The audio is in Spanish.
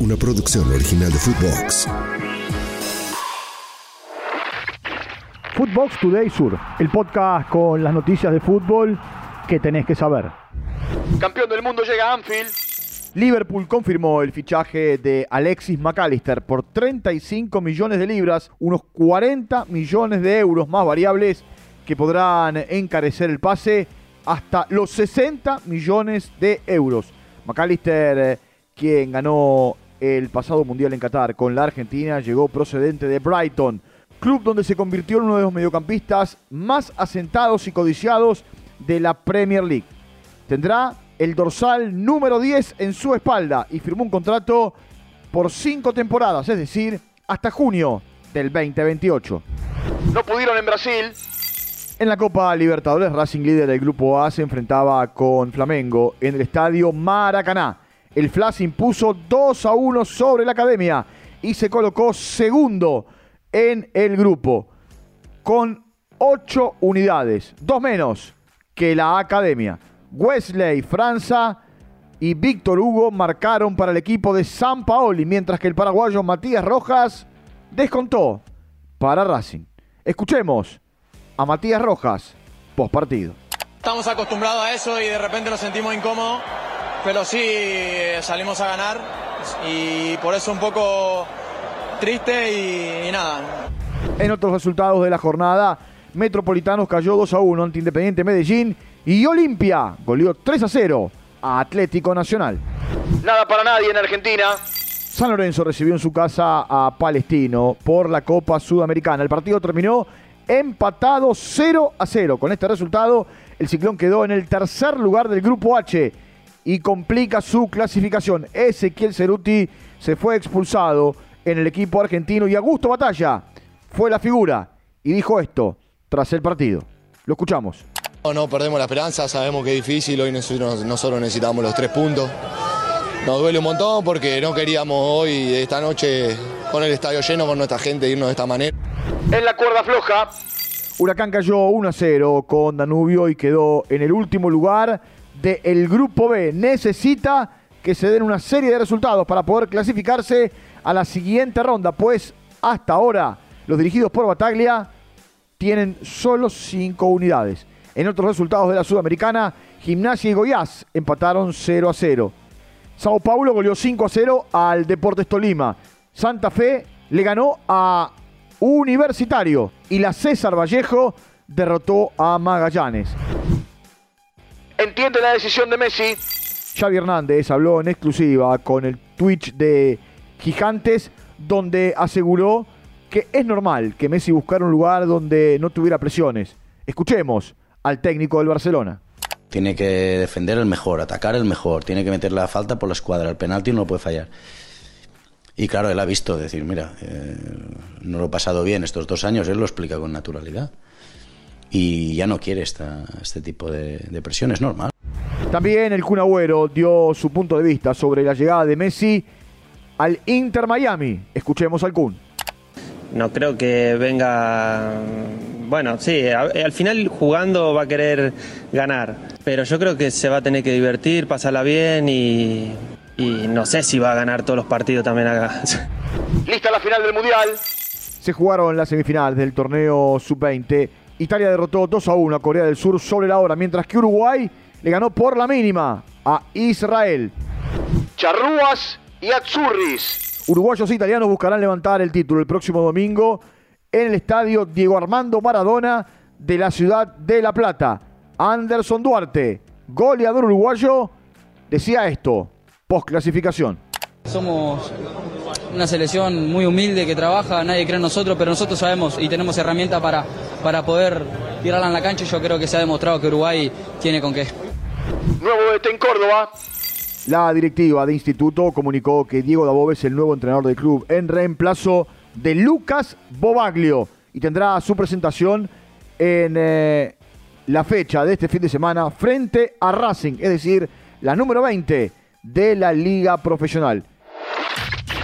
una producción original de Footbox. Footbox Today Sur, el podcast con las noticias de fútbol que tenés que saber. Campeón del mundo llega a Anfield. Liverpool confirmó el fichaje de Alexis McAllister por 35 millones de libras, unos 40 millones de euros más variables que podrán encarecer el pase hasta los 60 millones de euros. McAllister, eh, quien ganó el pasado Mundial en Qatar con la Argentina, llegó procedente de Brighton, club donde se convirtió en uno de los mediocampistas más asentados y codiciados de la Premier League. Tendrá el dorsal número 10 en su espalda y firmó un contrato por cinco temporadas, es decir, hasta junio del 2028. No pudieron en Brasil. En la Copa Libertadores, Racing líder del Grupo A se enfrentaba con Flamengo en el estadio Maracaná. El Flas impuso 2 a 1 sobre la Academia y se colocó segundo en el grupo con 8 unidades, dos menos que la Academia. Wesley Franza y Víctor Hugo marcaron para el equipo de San Paoli, mientras que el paraguayo Matías Rojas descontó para Racing. Escuchemos a Matías Rojas, post partido. Estamos acostumbrados a eso y de repente nos sentimos incómodos, pero sí salimos a ganar y por eso un poco triste y, y nada. En otros resultados de la jornada, Metropolitanos cayó 2 a 1 ante Independiente Medellín y Olimpia goleó 3 a 0 a Atlético Nacional. Nada para nadie en Argentina. San Lorenzo recibió en su casa a Palestino por la Copa Sudamericana. El partido terminó empatado 0 a 0. Con este resultado, el Ciclón quedó en el tercer lugar del Grupo H y complica su clasificación. Ezequiel Ceruti se fue expulsado en el equipo argentino y Augusto Batalla fue la figura y dijo esto tras el partido. Lo escuchamos. No, no perdemos la esperanza, sabemos que es difícil, hoy nosotros, nosotros necesitamos los tres puntos. Nos duele un montón porque no queríamos hoy, esta noche, con el estadio lleno, con nuestra gente, irnos de esta manera. En la cuerda floja. Huracán cayó 1 a 0 con Danubio y quedó en el último lugar del Grupo B. Necesita que se den una serie de resultados para poder clasificarse a la siguiente ronda, pues hasta ahora los dirigidos por Bataglia tienen solo 5 unidades. En otros resultados de la Sudamericana, Gimnasia y Goiás empataron 0 a 0. Sao Paulo goleó 5 a 0 al Deportes Tolima. Santa Fe le ganó a Universitario y la César Vallejo derrotó a Magallanes. Entiende la decisión de Messi. Xavi Hernández habló en exclusiva con el Twitch de Gigantes, donde aseguró que es normal que Messi buscara un lugar donde no tuviera presiones. Escuchemos al técnico del Barcelona. Tiene que defender el mejor, atacar el mejor, tiene que meter la falta por la escuadra, el penalti no lo puede fallar. Y claro, él ha visto, decir, mira, eh, no lo he pasado bien estos dos años, él lo explica con naturalidad. Y ya no quiere esta, este tipo de, de presión, es normal. También el Kun Agüero dio su punto de vista sobre la llegada de Messi al Inter Miami. Escuchemos al Kun. No creo que venga. Bueno, sí, al final jugando va a querer ganar, pero yo creo que se va a tener que divertir, pasarla bien y, y no sé si va a ganar todos los partidos también acá. Lista la final del Mundial. Se jugaron las semifinales del torneo sub-20. Italia derrotó 2 a 1 a Corea del Sur sobre la hora, mientras que Uruguay le ganó por la mínima a Israel. Charrúas y Azzurris. Uruguayos e italianos buscarán levantar el título el próximo domingo en el estadio Diego Armando Maradona de la ciudad de La Plata. Anderson Duarte, goleador uruguayo, decía esto, post clasificación. Somos una selección muy humilde que trabaja, nadie cree en nosotros, pero nosotros sabemos y tenemos herramientas para, para poder tirarla en la cancha y yo creo que se ha demostrado que Uruguay tiene con qué. Nuevo DT en Córdoba. La directiva de instituto comunicó que Diego Dabove es el nuevo entrenador del club en reemplazo de Lucas Bobaglio y tendrá su presentación en eh, la fecha de este fin de semana frente a Racing, es decir, la número 20 de la Liga Profesional.